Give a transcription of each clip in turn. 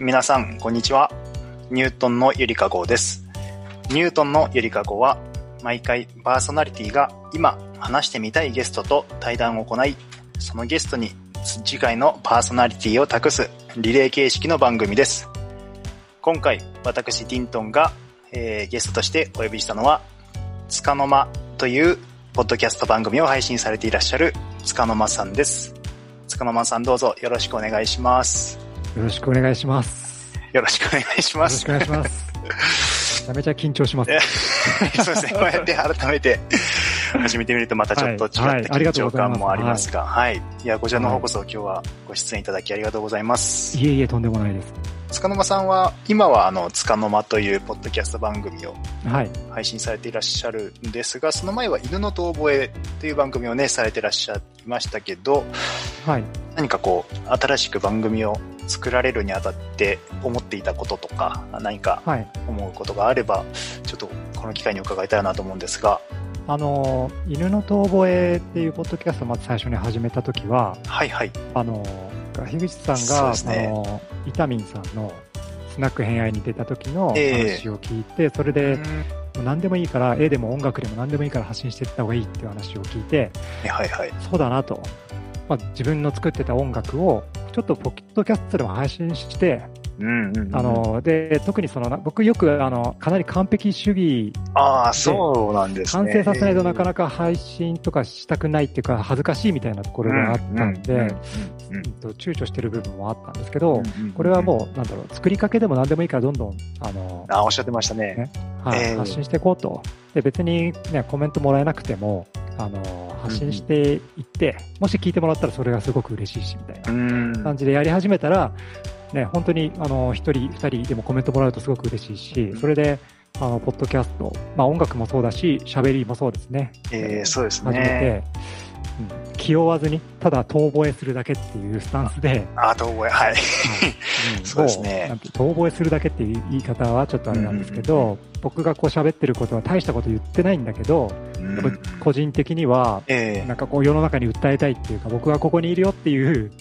皆さん、こんにちは。ニュートンのゆりかごです。ニュートンのゆりかごは、毎回パーソナリティが今話してみたいゲストと対談を行い、そのゲストに次回のパーソナリティを託すリレー形式の番組です。今回、私、ティントンが、えー、ゲストとしてお呼びしたのは、つかの間というポッドキャスト番組を配信されていらっしゃるつかの間さんです。つかの間さんどうぞよろしくお願いします。よろしくお願いします。よろしくお願いします。よろしくお願いします。めちゃめちゃ緊張します。そうですね。こうやって改めて始めてみるとまたちょっと違った緊張感もありますが、はい。いや、こちらの方こそ今日はご出演いただきありがとうございます。いえいえ、とんでもないです。つかの間さんは、今はあの、つかの間というポッドキャスト番組を配信されていらっしゃるんですが、その前は犬の遠吠えという番組をね、されてらっしゃいましたけど、はい。何かこう、新しく番組を作られるにあたって思っていたこととか、何か思うことがあれば、はい、ちょっとこの機会に伺いたいなと思うんですが。あの、犬の遠吠えっていうポッドキャストをまず最初に始めた時は、はいはい。あの、樋口さんが、ね、あの、イタミンさんのスナック偏愛に出た時の話を聞いて、えー、それで、何でもいいから、絵でも音楽でも何でもいいから発信していった方がいいっていう話を聞いて、はいはい、そうだなと。まあ、自分の作ってた音楽を、ちょっとポッドキャストでも配信して、うんうんあので特にその僕よくあのかなり完璧主義ああそうなんです、ね、完成させないとなかなか配信とかしたくないっていうか恥ずかしいみたいなところがあったんで躊躇してる部分もあったんですけど、これはもうなんだろう作りかけでも何でもいいからどんどんあのあおっしゃってましたね、ね、はい、えー、発信していこうと。で別に、ね、コメントもらえなくてもあの発信していって、もし聞いてもらったらそれがすごく嬉しいしみたいな感じでやり始めたらね、本当にあの1人、2人でもコメントもらうとすごく嬉しいし、それで、あの、ポッドキャスト、まあ音楽もそうだし、喋りもそうですね。えー、そうですね。始めて、うん、気負わずに、ただ遠吠えするだけっていうスタンスで。あ、遠吠え、はい。うん、そうですね。遠吠えするだけっていう言い方はちょっとあれなんですけど、うんうんうん、僕がこう喋ってることは大したこと言ってないんだけど、うん、個人的には、なんかこう世の中に訴えたいっていうか、僕がここにいるよっていう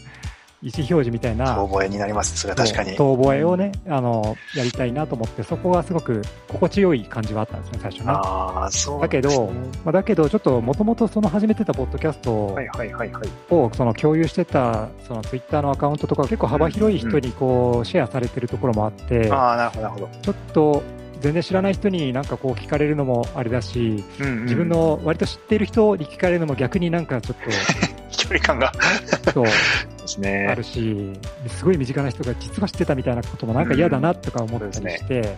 意思表示みたいな。遠吠えになります、それは確かに。遠吠えをね、あの、やりたいなと思って、そこはすごく心地よい感じはあったんですね、最初ね。ああ、そう、ね、だけど、まあ、だけど、ちょっともともとその始めてたポッドキャストを、はいはいはいはい。を、その共有してた、そのツイッターのアカウントとか結構幅広い人にこう、シェアされてるところもあって、ああ、なるほど、なるほど。ちょっと、全然知らない人になんかこう聞かれるのもあれだし、うんうん、自分の割と知っている人に聞かれるのも逆になんかちょっと 距離感がそうですね。あるし、すごい身近な人が実は知ってたみたいなこともなんか嫌だなとか思ったりして、うんね、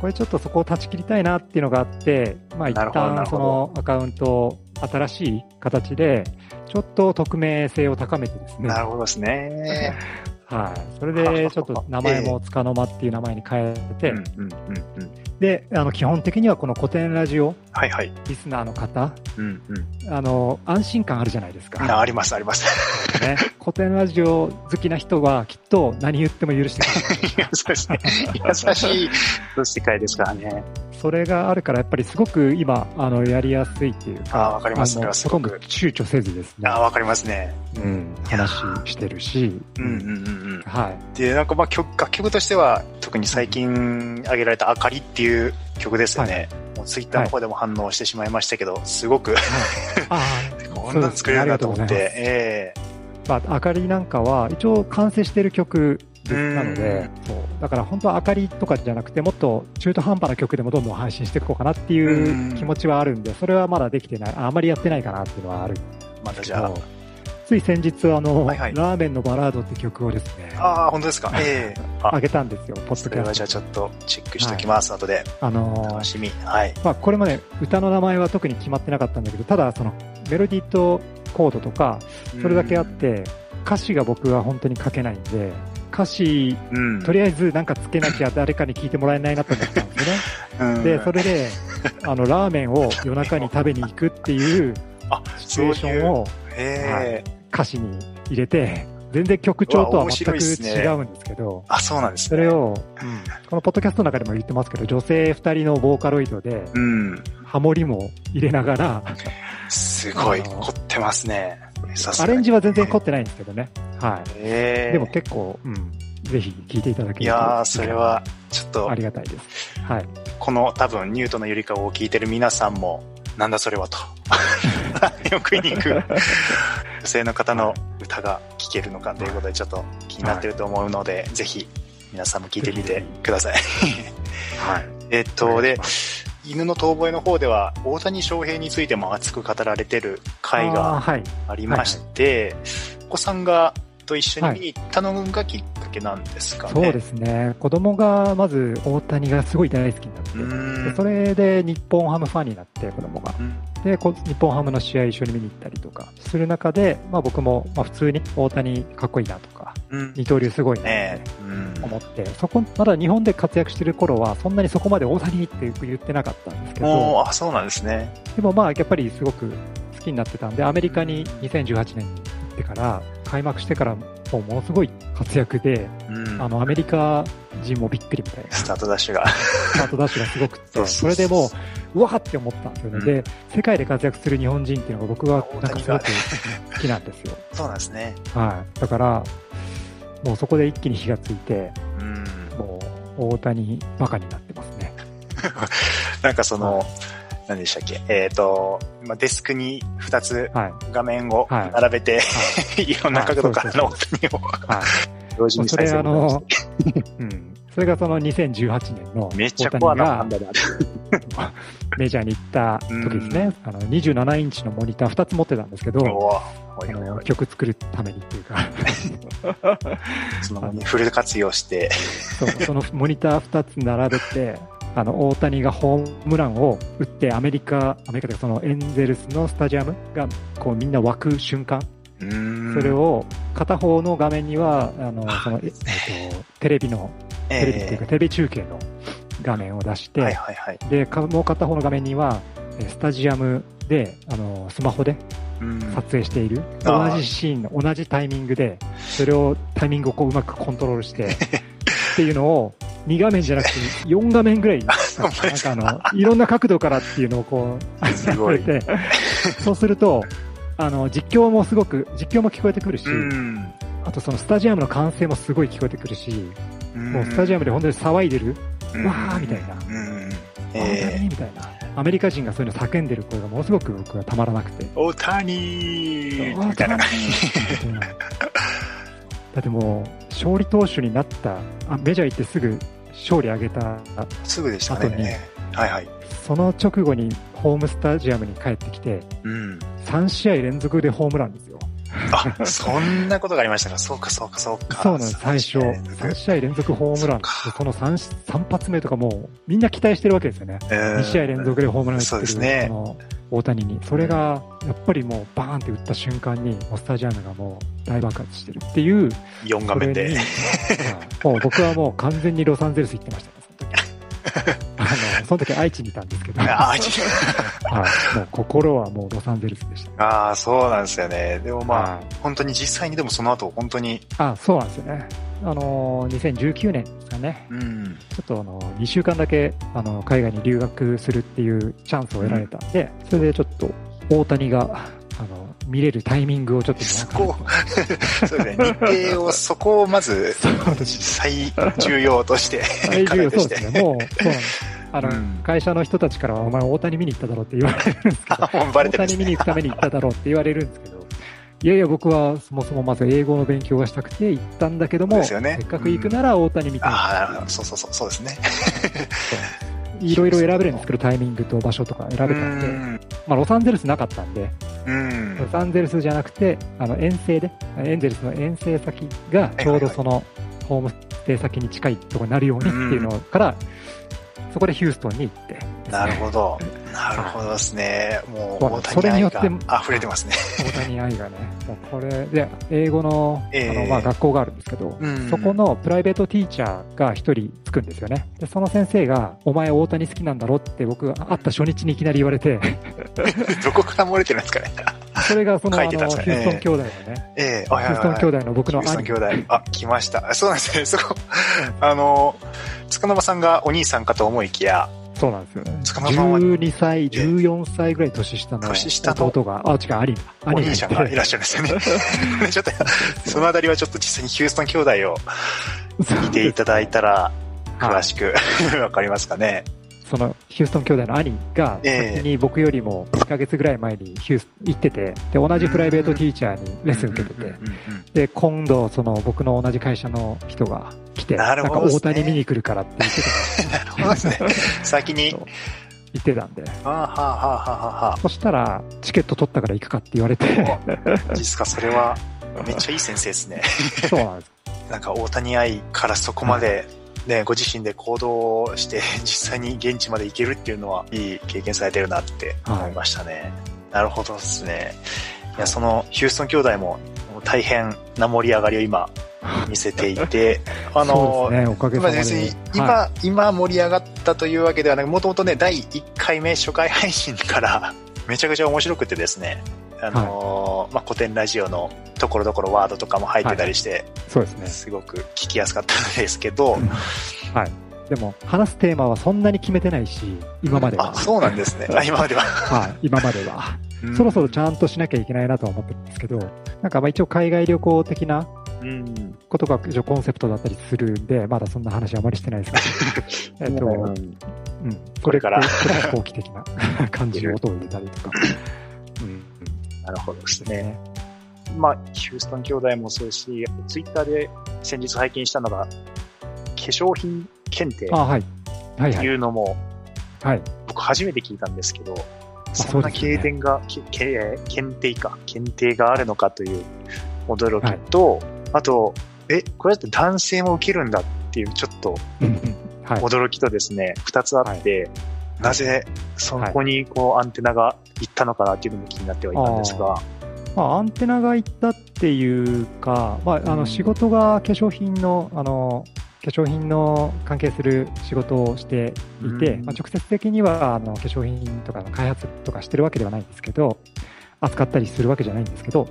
これちょっとそこを断ち切りたいなっていうのがあって、まあ一旦そのアカウントを新しい形で、ちょっと匿名性を高めてですね。なるほどですね。はい。それで、ちょっと名前もつかの間っていう名前に変えて、で、あの、基本的にはこの古典ラジオ、はいはい。リスナーの方、うんうん、あの、安心感あるじゃないですか。あります、あります。ね。古典ラジオ好きな人は、きっと何言っても許してくれる。そうですね。優しい世界ですからね。それがあるから、やっぱりすごく今、あの、やりやすいっていうか、あわかりますね。すごく躊躇せずですね。あわかりますね。うん。話してるし。うんうんうんうん。はい。で、なんかまあ曲、楽曲としては、特に最近挙げられたあかりっていう曲ですよね。はい、もうツイッターの方でも反応してしまいましたけど、はい、すごく、はい、こんな作れるんだと思って、ええー、まあ、あかりなんかは、一応完成してる曲なので、そうだから本当は明かりとかじゃなくて、もっと中途半端な曲でもどんどん配信していこうかなっていう気持ちはあるんで、それはまだできてない、あまりやってないかなっていうのはある。またじゃあ。つい先日、あの、はいはい、ラーメンのバラードって曲をですね。ああ、本当ですか？ええー。あげたんですよ、ポッドキャスト。じゃあちょっとチェックしておきます、はい、後で。あのー、楽しみ。はい。まあ、これまで歌の名前は特に決まってなかったんだけど、ただ、その、メロディーとコードとか、それだけあって、歌詞が僕は本当に書けないんで、歌詞、うん、とりあえずなんかつけなきゃ誰かに聞いてもらえないなと思ったんですよね。うん、で、それで、あの、ラーメンを夜中に食べに行くっていうシチュエーションを、はい、歌詞に入れて、全然曲調とは全く違うんですけど、ね、あ、そうなんですね。それを、うん、このポッドキャストの中でも言ってますけど、女性二人のボーカロイドで、うん、ハモリも入れながら、すごい、凝ってますね。アレンジは全然凝ってないんですけどね。はい。でも結構、うん。ぜひ聞いていただけると。いやそれは、ちょっと。ありがたいです。はい。この多分、ニュートのゆりかを聞いてる皆さんも、なんだそれはと。よくに行く 女性の方の歌が聴けるのかということで、ちょっと気になってると思うので、はい、ぜひ、皆さんも聞いてみてください。はい。えっと、で、犬の遠吠えの方では、大谷翔平についても熱く語られてる回がありまして、お子さんがと一緒に見に行ったのがきっかけなんですかね。そうですね。子供がまず大谷がすごい大好きになって、それで日本ハムファンになって、子供が。で、日本ハムの試合一緒に見に行ったりとかする中で、まあ僕も、まあ普通に大谷かっこいいなとか、うん、二刀流すごいなって思って、そこ、まだ日本で活躍してる頃は、そんなにそこまで大谷って言ってなかったんですけど。あ、そうなんですね。でもまあやっぱりすごく好きになってたんで、アメリカに2018年に行ってから、開幕してからもうものすごい活躍で、うん、あの、アメリカ人もびっくりみたいな。スタートダッシュが。スタートダッシュがすごくて、それでもう、うわーって思ったんですよね、うん、で、世界で活躍する日本人っていうのが僕はなんかすごく好きなんですよ。そうなんですね。はい。だから、もうそこで一気に火がついて、うん、もう大谷バカになってますね。なんかその、はい。何でしたっけ？えっ、ー、と、まあ、デスクに2つ画面を並べて、はい、いろんな角度からのオープニングを、はい、同時に再生を、の、うん。それがその2018年のめっちゃコアな判断である。メジャーに行った時ですね。あの27インチのモニター2つ持ってたんですけど、あの曲作るためにっていうか。そのフル活用して。そう、そのモニター2つ並べて、あの、大谷がホームランを打って、アメリカ、アメリカでそのエンゼルスのスタジアムが、こうみんな湧く瞬間。それを、片方の画面には、あの、その、えっと、テレビの、テレビっていうか、テレビ中継の画面を出して、で、もう片方の画面には、スタジアムで、あの、スマホで撮影している。同じシーンの同じタイミングで、それを、タイミングをこううまくコントロールして、っていうのを、2画面じゃなくて4画面ぐらい、なんか。あの、いろんな角度からっていうのをこう、すごい。そうすると、あの、実況もすごく、実況も聞こえてくるし、あとそのスタジアムの歓声もすごい聞こえてくるし、もうスタジアムで本当に騒いでる、わーみたいな、えー、みたいな。アメリカ人がそういうの叫んでる声がものすごく僕はたまらなくて。オタニーみたいな。だってもう、勝利投手になった、あメジャー行ってすぐ勝利上げたすぐでしたね。はいはい。その直後にホームスタジアムに帰ってきて、うん、3試合連続でホームランですよ。あ、そんなことがありましたか。そうか、そうか、そうか。そうなんです、最初。3試合連続ホームラン。そその 3, 3発目とかもう、みんな期待してるわけですよね。えー、2試合連続でホームラン打ってる。そうですね。大谷に。それが、やっぱりもう、バーンって打った瞬間に、もうスタジアムがもう、大爆発してるっていう。4画面で。もう僕はもう完全にロサンゼルス行ってましたね、その時。その時愛知にいたんですけど。愛知 はい。もう心はもうロサンゼルスでした、ああ、そうなんですよね。でもまあ、本当に実際にでもその後、本当に。あそうなんですよね。あのー、2019年ですかね。うん。ちょっとあの、2週間だけ、あの、海外に留学するっていうチャンスを得られたんで、うん、それでちょっと、大谷が、あの、見れるタイミングをちょっとそこ、そうですね、日程を、そこをまず、最重要として、最重要、そうですね、もう、そうなんです。あの、うん、会社の人たちからは、お前大谷見に行っただろうって言われるんですけど、大谷見に行くために行っただろうって言われるんですけど、いやいや、僕はそもそもまず英語の勉強がしたくて行ったんだけども、ね、せっかく行くなら大谷見たい、うん、ああ、そうそうそう、そうですね。いろいろ選べるんですけど、タイミングと場所とか選べたんで、ん。まあ、ロサンゼルスなかったんで、ん。ロサンゼルスじゃなくて、あの遠征で、エンゼルスの遠征先がちょうどそのホームステイ先に近いところになるようにっていうのから、そこでヒューストンに行って。なるほど。なるほどですね。もう、大谷愛が溢れてますね。大谷愛がね。もうこれで、英語の、あの、まあ、学校があるんですけど、そこのプライベートティーチャーが一人つくんですよね。で、その先生が、お前大谷好きなんだろって僕が会った初日にいきなり言われて。どこから漏れてるんですかね。それがその、あの、ヒューストン兄弟のね。ええヒューストン兄弟の僕の兄。ヒューストン兄弟。あ、来ました。そうなんですね。そこ、あの、塚間さんがお兄さんかと思いきや、そうなんですよね。12歳、14歳ぐらい年下の年下の弟が、あ、違う、兄お兄ちゃんがいらっしゃるんですよね。ちょっと、そのあたりはちょっと実際にヒューストン兄弟を見ていただいたら、詳しくわかりますかね。そのヒューストン兄弟の兄が先に僕よりも1ヶ月ぐらい前にヒュース行ってて、で、同じプライベートティーチャーにレッスン受けてて、で、今度その僕の同じ会社の人が来て、な,、んか大谷見に来るからって言ってた。なるほどですね。先に。言ってたんで。はあ、はあはあははそしたら、チケット取ったから行くかって言われて。実か、それは、めっちゃいい先生ですね。そうなんです。なんか大谷愛からそこまでね、ご自身で行動して、実際に現地まで行けるっていうのは、いい経験されてるなって思いましたね。はい、なるほどですね。いや、その、ヒューストン兄弟も、大変な盛り上がりを今、見せていて、あの、ね、おかげさまで。今、はい、今盛り上がったというわけではなく、もともとね、第1回目初回配信からめちゃくちゃ面白くてですね、あのー、まあ、古典ラジオのところどころワードとかも入ってたりして、はい、そうですね。すごく聞きやすかったんですけど、はい。でも、話すテーマはそんなに決めてないし、今までは。あ、そうなんですね。あ今までは。はい、今までは。そろそろちゃんとしなきゃいけないなとは思ってるんですけど、なんかまあ一応海外旅行的なことが一応コンセプトだったりするんで、まだそんな話あまりしてないですけど、えっと、うん、これから。飛行機的な感じの音を入れたりとか。うん、なるほどですね。まあ、ヒューストン兄弟もそうですし、ツイッターで先日拝見したのが、化粧品検定っていうのも、はい、僕初めて聞いたんですけど、そんな経典が、ね、検定か、検定があるのかという驚きと、はい、あと、え、これだって男性も受けるんだっていうちょっと驚きとですね、二、つあって、はい、なぜそこにこうアンテナが行ったのかなっていうのも気になってはいたんですが、まあ、アンテナがいったっていうか、まあ、あの仕事が化粧品のあの化粧品の関係する仕事をしていて、まあ、直接的にはあの化粧品とかの開発とかしてるわけではないんですけど、扱ったりするわけじゃないんですけど、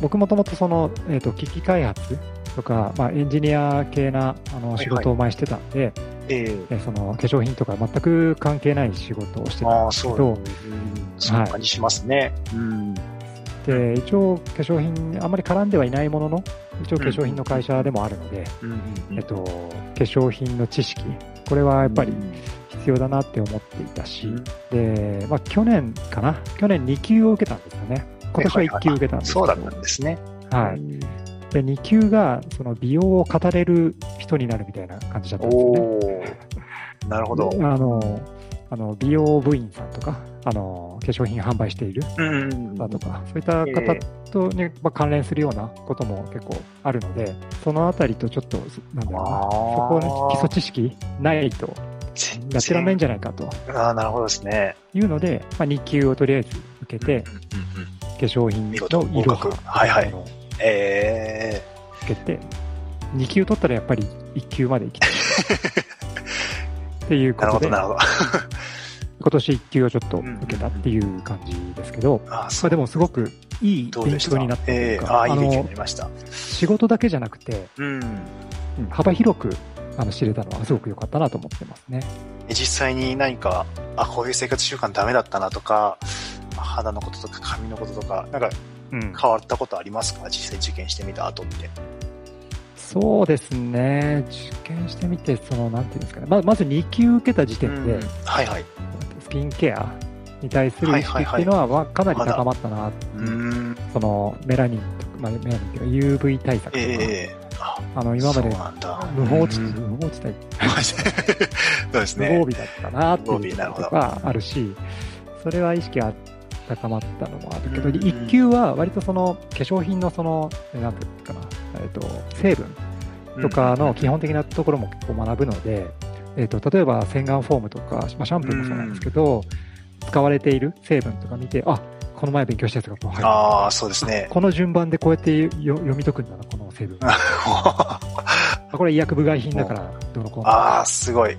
僕もともとその、えと、機器開発とか、まあ、エンジニア系なあの仕事を前してたんで、はいはいえー、その化粧品とか全く関係ない仕事をしてたんですけど、そんな感じしますね。うん。で一応化粧品あんまり絡んではいないものの一応化粧品の会社でもあるので、えっと、化粧品の知識。これはやっぱり必要だなって思っていたし、で、まあ、去年かな？去年2級を受けたんですよね。今年は1級受けたんですけど、そうだったんですね。はい。で2級がその美容を語れる人になるみたいな感じだったんですよね。なるほど。あのあの美容部員さんとかあの化粧品販売しているだとか、そういった方とに、まあ、関連するようなことも結構あるので、そのあたりとちょっと、なんだろうな、そこの基礎知識ないと、やってらんないんじゃないかと。ああ、なるほどですね。いうので、まあ、2級をとりあえず受けて、化粧品の色が、はいはい。えー、受けて、2級取ったらやっぱり1級まで行きたい。っていうことで。なるほど、なるほど。今年1級をちょっと受けたっていう感じですけど、あまあ、でもすごくいい勉強になったというか、えー、あいい勉強になりました。仕事だけじゃなくて、うん、幅広くあの知れたのはすごく良かったなと思ってますね。実際に何か、あ、こういう生活習慣ダメだったなとか、肌のこととか髪のこととか、なんか変わったことありますか、うん、実際受験してみた後って。そうですね。受験してみて、その、なんていうんですかね。ままず2級受けた時点で、うん、はいはい。スキンケアに対する意識っていうのは、はかなり高まったな、そのメラニンとか、まあ、メラニンっていうか UV 対策とか、えー、あの今まで無法地帯、無法地帯。そうですね。無防備だったなっていうことがあるし、それは意識が高まったのもあるけど、1級は割とその化粧品のその、なんていうかな、えっ、と、成分とかの基本的なところも結構学ぶので、えーと、例えば洗顔フォームとか、まあ、シャンプーもそうなんですけど、使われている成分とか見て、あこの前勉強したやつがこう入る。ああ、そうですね。この順番でこうやって読み解くんだな、この成分。これ医薬部外品だから、どのこうああ、すごい。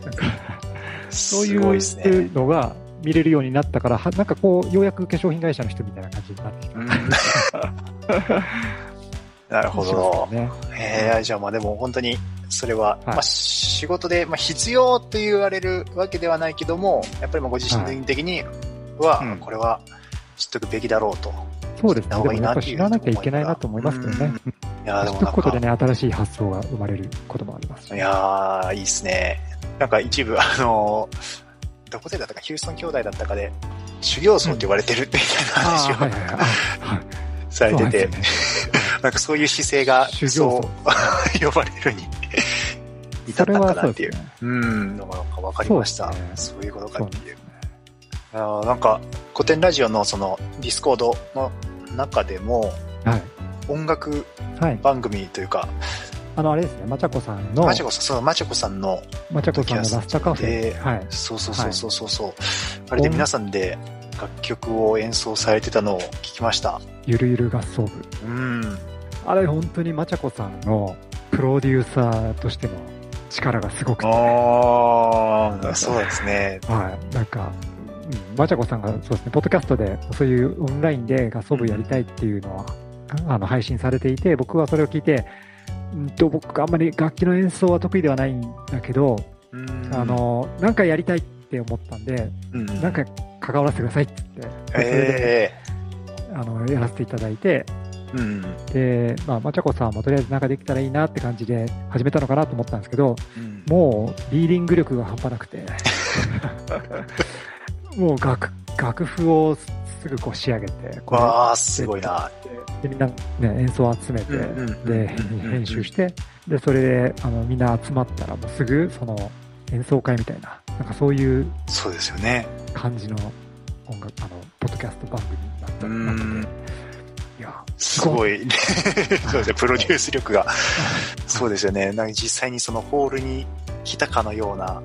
そういうのが見れるようになったから、なんかこう、ようやく化粧品会社の人みたいな感じになってきた。なるほど。ね、えー、じゃあまあでも本当にそれは、はい、まあ、仕事で、まあ、必要と言われるわけではないけども、やっぱりご自身的には、はい、これは知っとくべきだろうと。そうですね。でもやっぱ知らなきゃいけないなと思いますけどね。いやでも知っとくことでね、新しい発想が生まれることもあります。いやー、いいですね。なんか一部、あのー、どこでだったか、ヒューストン兄弟だったかで、修行僧って言われてるみたいな話を、うん、されてて、ね、なんかそういう姿勢が、そう 呼ばれるに至ったかなっていう。うね、うん、なんか分かりました。そう、ね,、いうことかっていう。あなんか、コテンラジオのその Discord の中でも、はい、音楽番組というか、はい、あの、あれですね、まちゃこさんの。まちゃこさん、そう、まちゃこさんの。まちゃこさんのラスタカフェ。はい。そうそうそうそうそうそう、はい、あれで皆さんで楽曲を演奏されてたのを聞きました。ゆるゆる合奏部。うん。あれ本当にまちゃこさんのプロデューサーとしての力がすごくて。ああ、そうですね。はい。なんか、うん、まちゃこさんがそうですね、ポッドキャストでそういうオンラインで合奏部やりたいっていうのは、うん、あの配信されていて、僕はそれを聞いて、うんと僕あんまり楽器の演奏は得意ではないんだけど、あの、なんかやりたいって思ったんで、うん、なんか関わらせてくださいって言って、えー、あの、やらせていただいて、うん、で、まあ、まちゃこさんもとりあえずなんかできたらいいなって感じで始めたのかなと思ったんですけど、うん、もうリーディング力が半端なくて。もう楽楽譜をすぐこう仕上げて、わあ、すごいな。で、みんなね、演奏を集めて、で、編集して、で、それで、あの、みんな集まったらもうすぐ、その、演奏会みたいな、なんかそういう、そうですよね。感じの音楽、あの、ポッドキャスト番組になったなったいや、すごい、そうですね、プロデュース力が、そうですよね。なんか実際にそのホールに来たかのような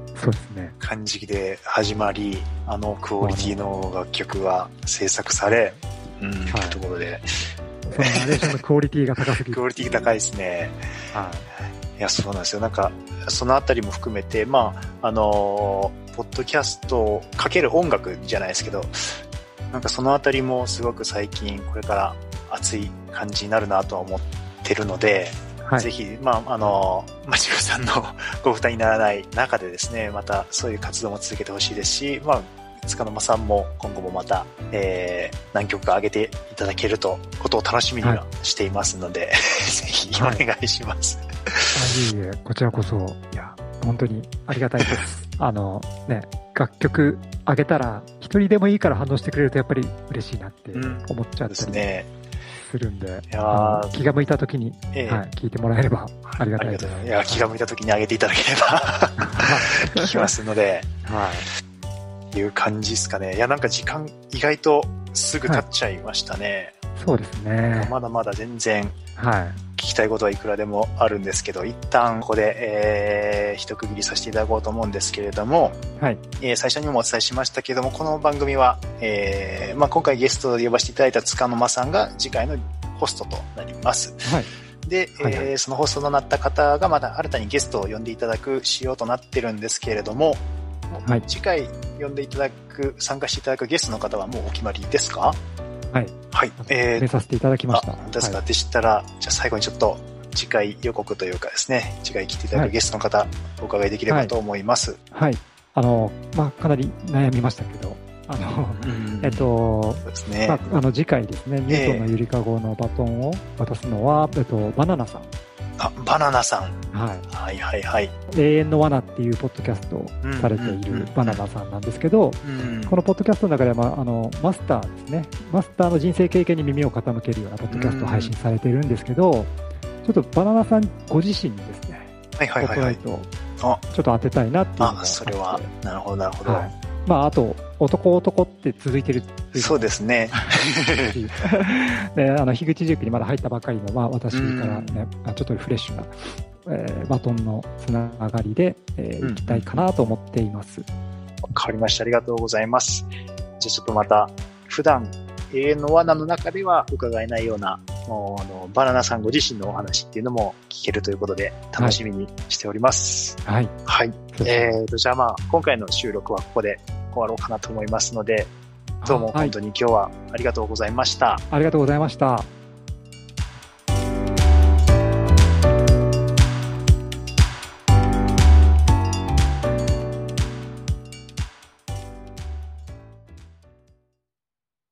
感じで始まり、あのクオリティの楽曲が制作され、うん、はい、というところで。そのナレーションのクオリティが高すぎクオリティ高いですね。はい。いや、そうなんですよ。なんか、そのあたりも含めて、まあ、あのポッドキャストをかける音楽じゃないですけど、なんかそのあたりもすごく最近これから熱い感じになるなとは思ってるので、はい、ぜひ、まあ、あの、まちこさんの ご負担にならない中でですね、またそういう活動も続けてほしいですし、まあ、塚沼さんも今後もまた、えー、何曲か上げていただけると、ことを楽しみにはしていますので、はい、ぜひお願いします。はい、いえいえ、こちらこそ、いや、本当にありがたいです。あの、ね、楽曲上げたら、一人でもいいから反応してくれるとやっぱり嬉しいなって思っちゃうん、ね。するんで、気が向いた時に、えー、はい、聞いてもらえればありがたいです。いや、気が向いた時に上げていただければ 聞きますので、はい。いう感じですかね。いや、なんか時間意外とすぐ経っちゃいましたね。はい、そうですね。まだまだ全然、はい。聞きたいことはいくらでもあるんですけど、一旦ここで、えー、一区切りさせていただこうと思うんですけれども、はい。えー、最初にもお伝えしましたけれども、この番組は、えー、まあ今回ゲストで呼ばせていただいた塚の間さんが次回のホストとなります。はい。で、はいはい、えー、そのホストとなった方がまた新たにゲストを呼んでいただく仕様となってるんですけれども、はい、次回呼んでいただく、参加していただくゲストの方はもうお決まりですか？はい。はい。えー、めさせていただきました。ですか、はい、でしたら、じゃあ最後にちょっと次回予告というかですね、次回来ていただくゲストの方、はい、お伺いできればと思います。はい。はい、あの、まあ、かなり悩みましたけど、あの、えっと、そうですね。まあ、あの、次回ですね、ニュートンのゆりかごのバトンを渡すのは、えっと、バナナさん。あ、バナナさん。はい。はいはいはい。永遠の罠っていうポッドキャストをされているバナナさんなんですけど、このポッドキャストの中では、まあ、あの、マスターですね。マスターの人生経験に耳を傾けるようなポッドキャストを配信されているんですけど、ちょっとバナナさんご自身にですね、はいはいはい、はい。ちょっと当てたいなっていうのがあ、それは、なるほどなるほど。はい、まあ、あと、男男って続いてるてそうですね。で、あの、樋口塾にまだ入ったばかりの、まあ、私からね、ちょっとフレッシュな、えー、バトンのつながりで、えー、いきたいかなと思っています。わ、うん、かりました。ありがとうございます。じゃあちょっとまた、普段、永遠の罠の中では伺えないような、もうあのバナナさんご自身のお話っていうのも聞けるということで、楽しみにしております。はい。はい。えーと、じゃあまあ、今回の収録はここで終わろうかなと思いますので、どうも本当に今日はありがとうございました。ありがとうございました。